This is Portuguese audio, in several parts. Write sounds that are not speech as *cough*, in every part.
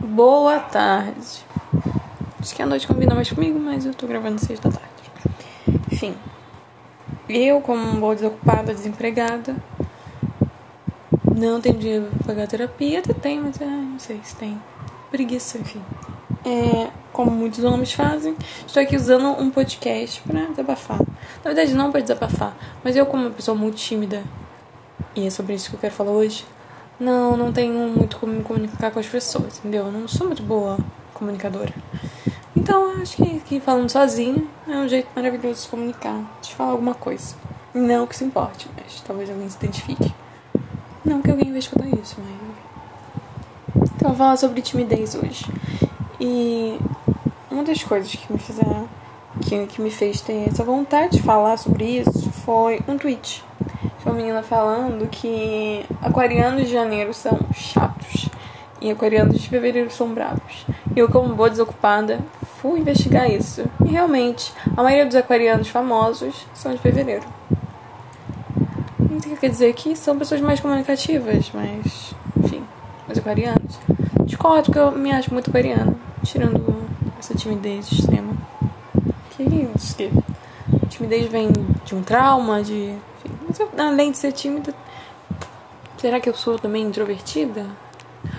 Boa tarde. Acho que a noite combina mais comigo, mas eu tô gravando seis da tarde. Enfim. Eu, como boa desocupada, desempregada, não tenho dinheiro pra pagar terapia. Até tem, mas é, não sei se tem. Preguiça, enfim. É, como muitos homens fazem, estou aqui usando um podcast pra desabafar. Na verdade, não pra desabafar, mas eu, como uma pessoa muito tímida, e é sobre isso que eu quero falar hoje, não, não tenho muito como me comunicar com as pessoas, entendeu? Eu não sou muito boa comunicadora. Então, acho que, que falando sozinha é um jeito maravilhoso de se comunicar, de falar alguma coisa. Não que se importe, mas talvez alguém se identifique. Não que alguém veja escutar isso, mas. Então, eu vou falar sobre timidez hoje. E uma das coisas que me fizeram, que, que me fez ter essa vontade de falar sobre isso foi um tweet uma menina falando que aquarianos de janeiro são chatos e aquarianos de fevereiro são bravos. E eu, como boa desocupada, fui investigar isso. E realmente, a maioria dos aquarianos famosos são de fevereiro. Isso quer dizer que são pessoas mais comunicativas, mas, enfim, os aquarianos. Discordo porque eu me acho muito aquariana, tirando essa timidez extrema. Que isso? Que timidez vem de um trauma, de além de ser tímida, será que eu sou também introvertida?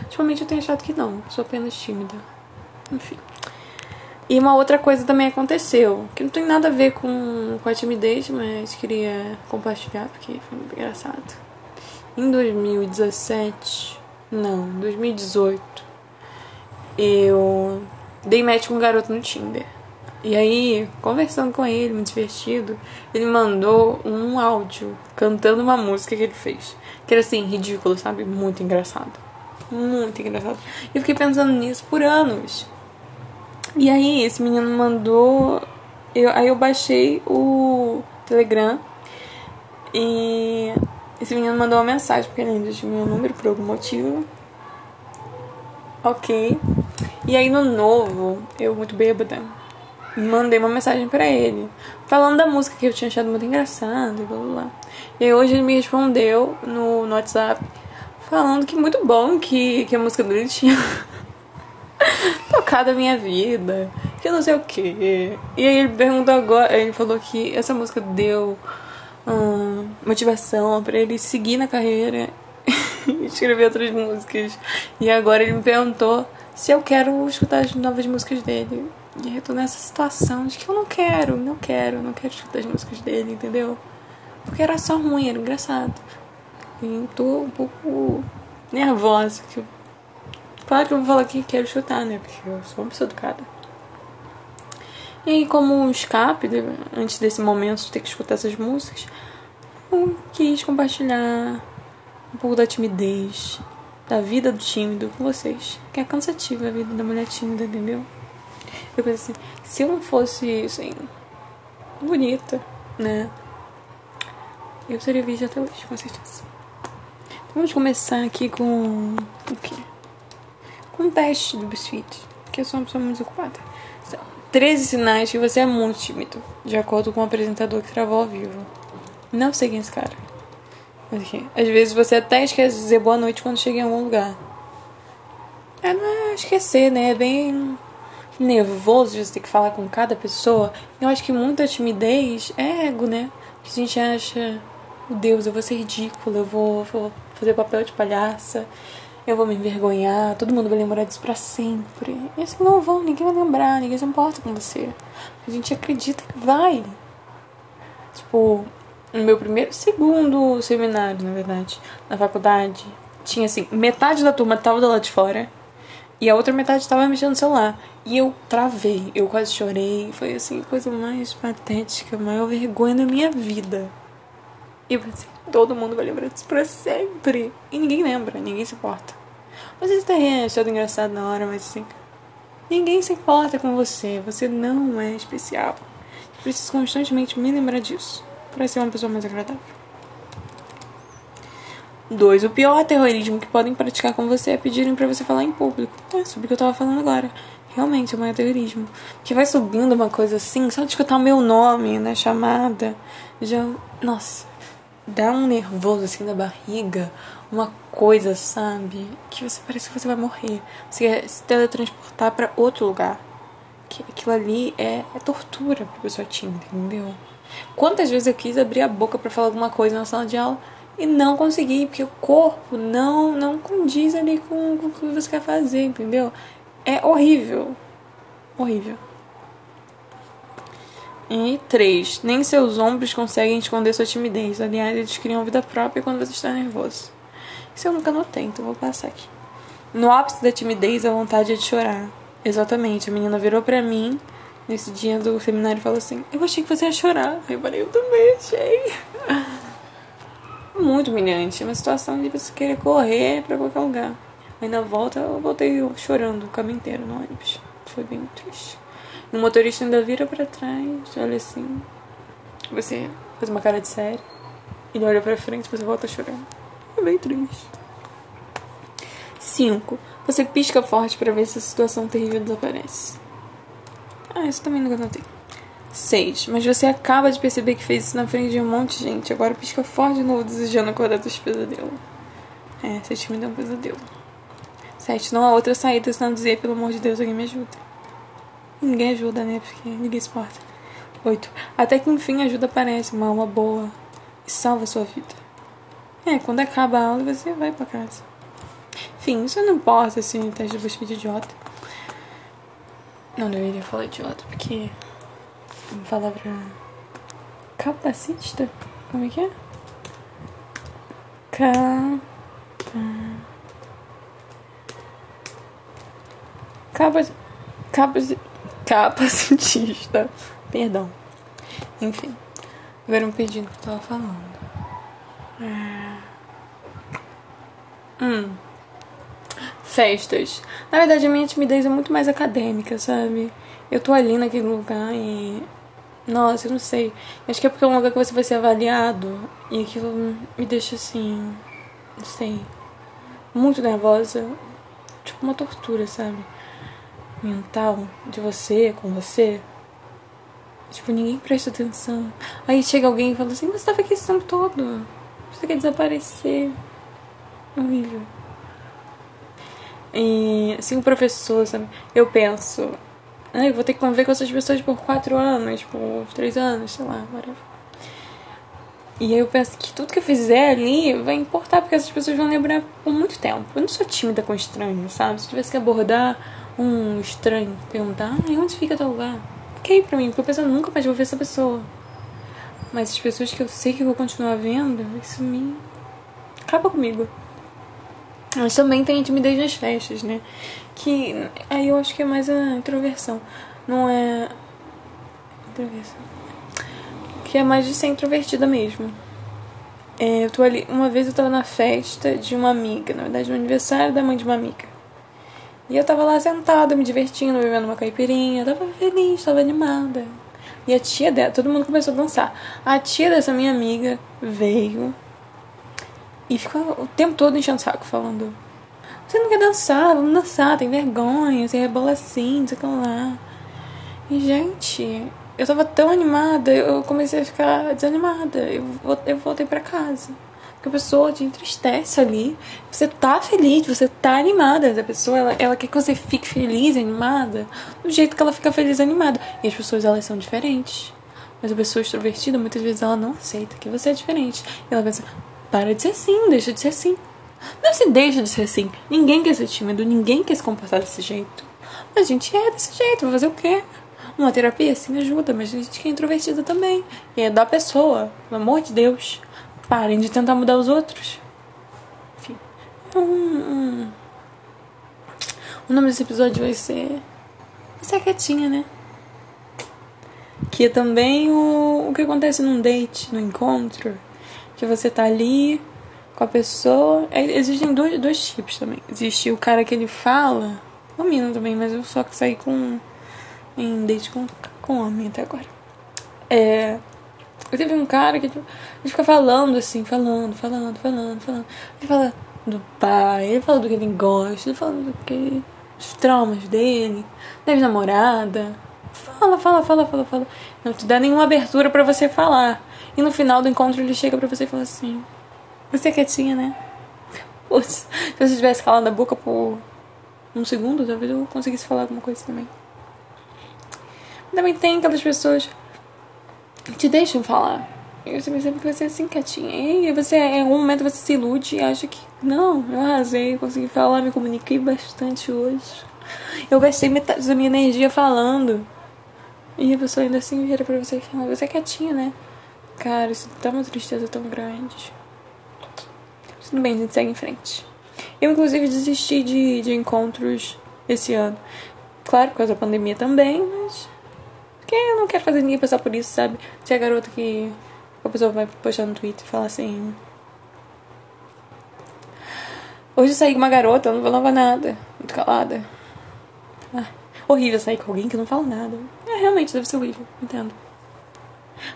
Ultimamente eu tenho achado que não, sou apenas tímida. Enfim. E uma outra coisa também aconteceu, que não tem nada a ver com, com a timidez, mas queria compartilhar porque foi muito engraçado. Em 2017, não, 2018, eu dei match com um garoto no Tinder. E aí, conversando com ele, muito divertido, ele mandou um áudio cantando uma música que ele fez. Que era assim, ridículo, sabe? Muito engraçado. Muito engraçado. E eu fiquei pensando nisso por anos. E aí, esse menino mandou. Eu, aí eu baixei o Telegram e esse menino mandou uma mensagem, porque ele ainda tinha meu número por algum motivo. Ok. E aí no novo, eu muito bêbada mandei uma mensagem para ele, falando da música que eu tinha achado muito engraçada e blá blá blá. E aí hoje ele me respondeu no, no WhatsApp falando que muito bom que, que a música dele tinha *laughs* tocado a minha vida, que não sei o que. E aí ele perguntou agora, ele falou que essa música deu hum, motivação para ele seguir na carreira *laughs* e escrever outras músicas. E agora ele me perguntou se eu quero escutar as novas músicas dele. E eu tô nessa situação de que eu não quero, não quero, não quero escutar as músicas dele, entendeu? Porque era só ruim, era engraçado. E tô um pouco nervosa. Que eu... Claro que eu vou falar que quero escutar, né? Porque eu sou uma pessoa educada. E aí, como um escape, antes desse momento de ter que escutar essas músicas, eu quis compartilhar um pouco da timidez, da vida do tímido com vocês. Que é cansativa a vida da mulher tímida, entendeu? Eu pensei assim, se eu não fosse, assim, bonita, né? Eu seria virgem até hoje, com certeza. Então, vamos começar aqui com o quê? Com um teste do BuzzFeed, porque eu sou uma pessoa muito ocupada. São 13 sinais que você é muito tímido, de acordo com o apresentador que travou ao vivo. Não sei quem é esse cara. Mas aqui, às vezes você até esquece de dizer boa noite quando chega em algum lugar. É, não é esquecer, né? É bem nervoso de você ter que falar com cada pessoa. Eu acho que muita timidez é ego, né? Que a gente acha, meu Deus, eu vou ser ridícula, eu vou, vou fazer papel de palhaça, eu vou me envergonhar, todo mundo vai lembrar disso pra sempre. E assim não vão, ninguém vai lembrar, ninguém se importa com você. A gente acredita que vai. Tipo, no meu primeiro, segundo seminário, na verdade, na faculdade, tinha assim, metade da turma tava do lado de fora e a outra metade tava mexendo no celular. E eu travei, eu quase chorei. Foi assim, a coisa mais patética, a maior vergonha da minha vida. E eu pensei, todo mundo vai lembrar disso pra sempre. E ninguém lembra, ninguém se importa. Às vezes até achado engraçado na hora, mas assim. Ninguém se importa com você. Você não é especial. Eu preciso constantemente me lembrar disso. Pra ser uma pessoa mais agradável. 2. O pior terrorismo que podem praticar com você é pedirem para você falar em público. É sobre o que eu tava falando agora. Realmente, é o maior terrorismo. Que vai subindo uma coisa assim, só de escutar o meu nome na chamada. Já. Nossa. Dá um nervoso assim na barriga. uma coisa, sabe? Que você parece que você vai morrer. Você quer se teletransportar para outro lugar. Que aquilo ali é, é tortura pra pessoa tímida, entendeu? Quantas vezes eu quis abrir a boca para falar alguma coisa na sala de aula e não consegui, porque o corpo não não condiz ali com, com o que você quer fazer, entendeu? É horrível. Horrível. E três, nem seus ombros conseguem esconder sua timidez. Aliás, eles criam vida própria quando você está nervoso. Isso eu nunca notei, então vou passar aqui. No ápice da timidez, a vontade é de chorar. Exatamente, a menina virou pra mim nesse dia do seminário e falou assim: Eu achei que você ia chorar. Eu falei: Eu também achei. Muito humilhante. É uma situação de você querer correr pra qualquer lugar. Aí na volta eu voltei chorando o caminho inteiro no ônibus. Foi bem triste. O motorista ainda vira pra trás, olha assim. Você faz uma cara de sério. Ele olha pra frente e você volta chorando. É bem triste. 5. Você pisca forte para ver se a situação terrível desaparece. Ah, isso também nunca notei. 6. Mas você acaba de perceber que fez isso na frente de um monte de gente. Agora pisca forte de novo, desejando acordar dos pesadelos. É, seu time deu um pesadelo. 7. Não há outra saída senão dizer, pelo amor de Deus, alguém me ajuda. Ninguém ajuda, né? Porque ninguém se importa. 8. Até que enfim ajuda aparece, uma alma boa e salva a sua vida. É, quando acaba a aula você vai pra casa. Enfim, isso não importa assim, teste do BuzzFeed idiota. Não deveria falar idiota, porque é uma palavra capacitista. Como é que é? Capa... Capac... Capac... Capacitista. *laughs* Perdão. Enfim. Agora eu perdi o que eu tava falando. É. Hum. Festas. Na verdade, a minha timidez é muito mais acadêmica, sabe? Eu tô ali naquele lugar e. Nossa, eu não sei. Acho que é porque é um lugar que você vai ser avaliado. E aquilo me deixa assim. Não sei. Muito nervosa. Tipo uma tortura, sabe? Mental. De você, com você. Tipo, ninguém presta atenção. Aí chega alguém e fala assim: Você tava aqui esse tempo todo. Você quer desaparecer. Horrível. E assim, o professor, sabe? Eu penso, eu vou ter que conviver com essas pessoas por quatro anos, por três anos, sei lá, whatever. E aí eu penso que tudo que eu fizer ali vai importar, porque essas pessoas vão lembrar por muito tempo. Eu não sou tímida com estranho, sabe? Se eu tivesse que abordar um estranho, perguntar, ah, onde fica teu lugar? Ok pra mim, porque eu penso, eu nunca mais vou ver essa pessoa. Mas as pessoas que eu sei que eu vou continuar vendo, isso me acaba comigo. Mas também tem timidez nas festas, né? Que aí eu acho que é mais a introversão. Não é. Introversão. Que é mais de ser introvertida mesmo. É, eu tô ali. Uma vez eu tava na festa de uma amiga, na verdade, no aniversário da mãe de uma amiga. E eu tava lá sentada, me divertindo, bebendo uma caipirinha. Tava feliz, tava animada. E a tia dela, todo mundo começou a dançar. A tia dessa minha amiga veio e ficou o tempo todo enchendo o saco, falando: Você não quer dançar? Vamos dançar, tem vergonha, você rebola assim, não sei o lá. E, gente, eu tava tão animada, eu comecei a ficar desanimada. Eu, eu voltei para casa. Porque a pessoa te entristece ali. Você tá feliz, você tá animada. A pessoa, ela, ela quer que você fique feliz, animada, do jeito que ela fica feliz, animada. E as pessoas, elas são diferentes. Mas a pessoa extrovertida, muitas vezes, ela não aceita que você é diferente. E ela pensa, para de ser assim, deixa de ser assim. Não se deixa de ser assim. Ninguém quer ser tímido, ninguém quer se comportar desse jeito. Mas a gente é desse jeito, vai fazer o quê? Uma terapia sim ajuda, mas a gente que é introvertida também. E é da pessoa, pelo amor de Deus. Parem de tentar mudar os outros. Enfim. Hum, o nome desse episódio vai ser. Ser a quietinha, né? Que é também o, o que acontece num date, no encontro. Que você tá ali com a pessoa. É, existem dois, dois tipos também. Existe o cara que ele fala. O menino também, mas eu só saí com. em date com, com homem até agora. É. Eu teve um cara que tipo, ele fica falando assim, falando, falando, falando, falando. Ele fala do pai, ele fala do que ele gosta, ele fala do que. os traumas dele, da namorada. Fala, fala, fala, fala, fala. Não te dá nenhuma abertura para você falar. E no final do encontro ele chega para você e fala assim: Você é quietinha, né? Se você tivesse calado a boca por um segundo, talvez eu conseguisse falar alguma coisa também. Também tem aquelas pessoas que te deixam falar. E você percebe que você é assim quietinha. E você, em algum momento você se ilude e acha que, não, eu arrasei, consegui falar, me comuniquei bastante hoje. Eu gastei metade da minha energia falando. E a pessoa ainda assim vira pra você e fala, você é quietinha, né? Cara, isso dá uma tristeza tão grande. Tudo bem, a gente segue em frente. Eu, inclusive, desisti de, de encontros esse ano. Claro, por causa da pandemia também, mas. Porque eu não quero fazer ninguém passar por isso, sabe? Se a garota que a pessoa vai postar no Twitter e falar assim. Hoje eu saí com uma garota, eu não falava nada. Muito calada. Ah, horrível sair com alguém que não fala nada. É, realmente, deve ser horrível, entendo.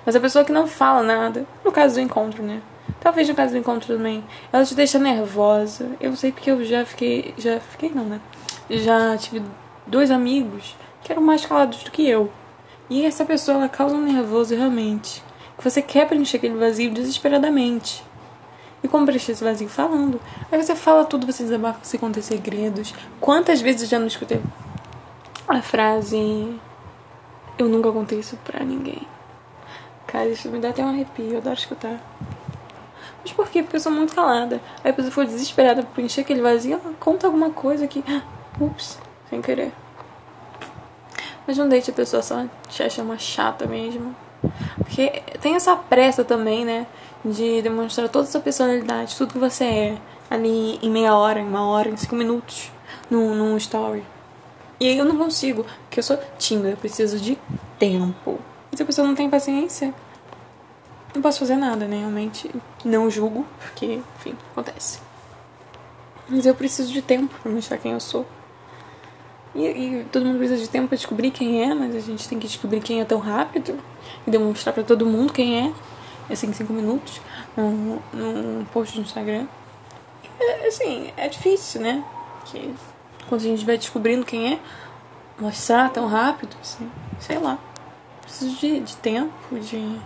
Mas a pessoa que não fala nada, no caso do encontro, né? Talvez no caso do encontro também, ela te deixa nervosa. Eu sei porque eu já fiquei. Já fiquei, não, né? Já tive dois amigos que eram mais calados do que eu. E essa pessoa, ela causa um nervoso realmente. Que você quer preencher aquele vazio desesperadamente. E como preencher esse vazio? Falando. Aí você fala tudo, você desabafa, você conta segredos. Quantas vezes eu já não escutei a frase: Eu nunca contei isso pra ninguém. Cara, isso me dá até um arrepio, eu adoro escutar. Mas por quê? Porque eu sou muito calada. Aí a pessoa for desesperada por encher aquele vazio, ela conta alguma coisa que. *gasps* Ups, sem querer. Mas não deixe a pessoa só te achar uma chata mesmo. Porque tem essa pressa também, né? De demonstrar toda a sua personalidade, tudo que você é, ali em meia hora, em uma hora, em cinco minutos, num, num story. E aí eu não consigo, porque eu sou tímida, eu preciso de tempo. E se a pessoa não tem paciência, não posso fazer nada, né? Realmente não julgo, porque, enfim, acontece. Mas eu preciso de tempo pra mostrar quem eu sou. E, e, todo mundo precisa de tempo pra descobrir quem é, mas a gente tem que descobrir quem é tão rápido e demonstrar para todo mundo quem é, assim, em cinco minutos, num, num post no Instagram. É, assim, é difícil, né? Que quando a gente vai descobrindo quem é, mostrar tão rápido, assim, sei lá. Preciso de, de tempo, de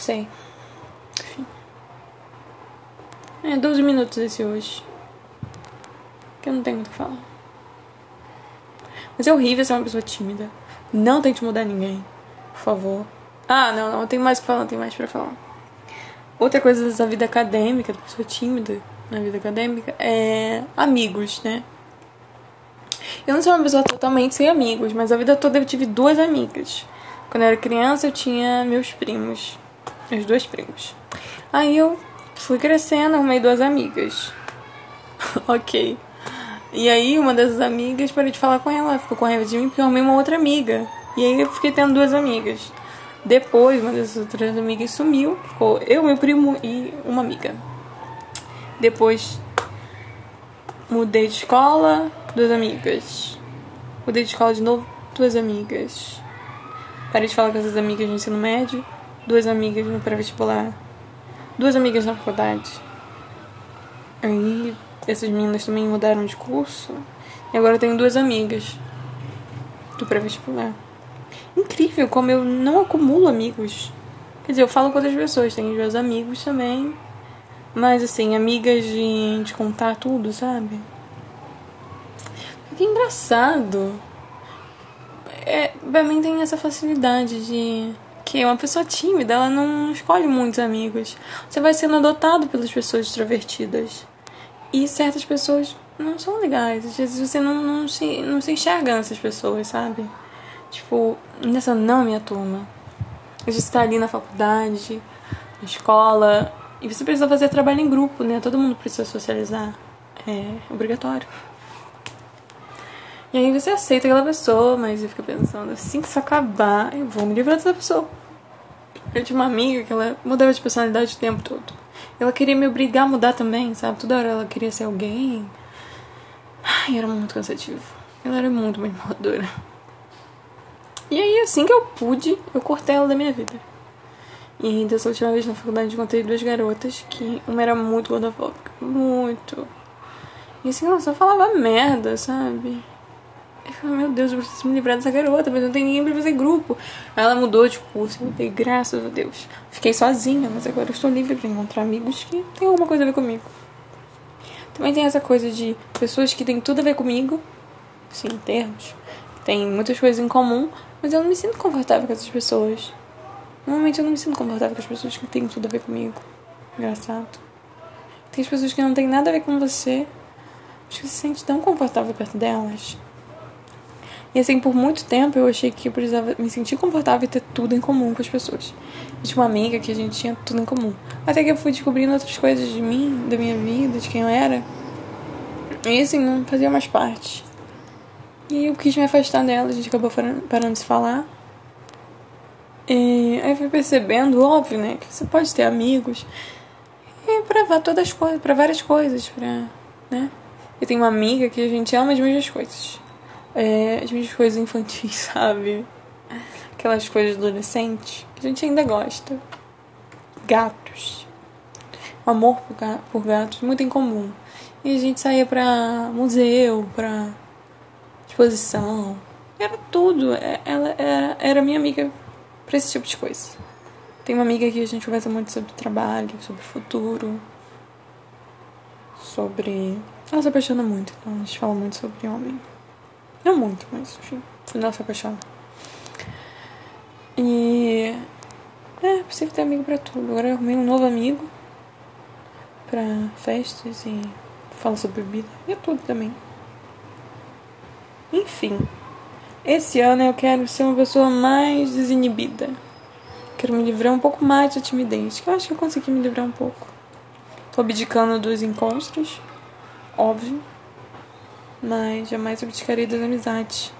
sei. Enfim. É, 12 minutos esse hoje. Que eu não tenho muito o que falar. Mas é horrível ser uma pessoa tímida. Não tente mudar ninguém. Por favor. Ah, não, não. Tem mais que falar, tem mais pra falar. Outra coisa da vida acadêmica, da pessoa tímida na vida acadêmica, é amigos, né? Eu não sou uma pessoa totalmente sem amigos, mas a vida toda eu tive duas amigas. Quando eu era criança, eu tinha meus primos meus dois primos. Aí eu fui crescendo, arrumei duas amigas. *laughs* ok. E aí uma dessas amigas parei de falar com ela, ficou com raiva de mim porque eu arrumei uma outra amiga. E aí eu fiquei tendo duas amigas. Depois, uma dessas outras amigas sumiu, ficou eu, meu primo e uma amiga. Depois mudei de escola, duas amigas. Mudei de escola de novo, duas amigas. Parei de falar com essas amigas no ensino médio duas amigas no pré-vestibular, duas amigas na faculdade. Aí essas meninas também mudaram de curso e agora eu tenho duas amigas do pré-vestibular. Incrível como eu não acumulo amigos. Quer dizer, eu falo com outras pessoas, tenho meus amigos também. Mas assim, amigas de, de contar tudo, sabe? Que engraçado. É, pra mim tem essa facilidade de que uma pessoa tímida, ela não escolhe muitos amigos. Você vai sendo adotado pelas pessoas extrovertidas. E certas pessoas não são legais. Às vezes você não, não, se, não se enxerga nessas pessoas, sabe? Tipo, nessa não minha turma. A gente está ali na faculdade, na escola, e você precisa fazer trabalho em grupo, né? Todo mundo precisa socializar. É obrigatório. E aí você aceita aquela pessoa, mas fica pensando, assim que isso acabar, eu vou me livrar dessa pessoa. Eu tinha uma amiga que ela mudava de personalidade o tempo todo. Ela queria me obrigar a mudar também, sabe? Toda hora ela queria ser alguém. Ai, era muito cansativo. Ela era muito manipuladora. E aí, assim que eu pude, eu cortei ela da minha vida. E dessa última vez na faculdade encontrei duas garotas que uma era muito gordofóbica. Muito. E assim, ela só falava merda, sabe? Eu falei, meu Deus, eu preciso me livrar dessa garota, mas não tem ninguém pra fazer grupo. Ela mudou de curso, eu dei graças a Deus. Fiquei sozinha, mas agora eu estou livre pra encontrar amigos que têm alguma coisa a ver comigo. Também tem essa coisa de pessoas que têm tudo a ver comigo, sim, termos. Tem muitas coisas em comum, mas eu não me sinto confortável com essas pessoas. Normalmente eu não me sinto confortável com as pessoas que têm tudo a ver comigo. Engraçado. Tem as pessoas que não têm nada a ver com você, mas que se sente tão confortável perto delas. E assim, por muito tempo eu achei que eu precisava me sentir confortável e ter tudo em comum com as pessoas. Tinha uma amiga que a gente tinha tudo em comum. Até que eu fui descobrindo outras coisas de mim, da minha vida, de quem eu era. E assim, não fazia mais parte. E eu quis me afastar dela, a gente acabou parando de se falar. E aí fui percebendo, óbvio, né, que você pode ter amigos e pra todas as coisas, várias coisas, pra, né? Eu tenho uma amiga que a gente ama as mesmas coisas. É, as mesmas coisas infantis, *laughs* sabe? Aquelas coisas adolescentes que a gente ainda gosta. Gatos. O amor por, por gatos, muito em comum. E a gente saía pra museu, pra exposição. Era tudo. É, ela era, era minha amiga pra esse tipo de coisa. Tem uma amiga que a gente conversa muito sobre trabalho, sobre futuro, sobre. Ela se apaixona muito, então a gente fala muito sobre homem. Não muito, mas enfim, não se apaixona. E. É, possível ter amigo pra tudo. Agora eu arrumei um novo amigo pra festas e fala sobre bebida. E é tudo também. Enfim. Esse ano eu quero ser uma pessoa mais desinibida. Quero me livrar um pouco mais da timidez, que eu acho que eu consegui me livrar um pouco. Tô abdicando dos encontros, óbvio. Mas jamais abdicarei das amizades.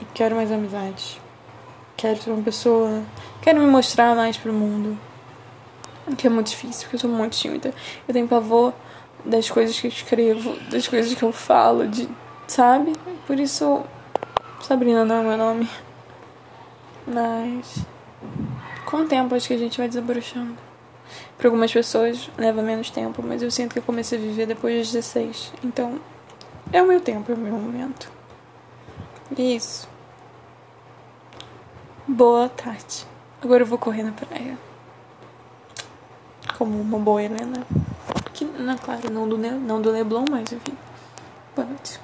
E quero mais amizades. Quero ser uma pessoa. Quero me mostrar mais pro mundo. O que é muito difícil, porque eu sou muito tímida. Eu tenho pavor das coisas que eu escrevo, das coisas que eu falo, de. Sabe? Por isso. Sabrina não é meu nome. Mas. Com o tempo acho que a gente vai desabrochando. Para algumas pessoas leva menos tempo, mas eu sinto que eu comecei a viver depois dos 16. Então. É o meu tempo, é o meu momento. Isso. Boa tarde. Agora eu vou correr na praia. Como uma boa Helena. Que, não, claro, não do, não do Leblon, mas enfim. Boa noite.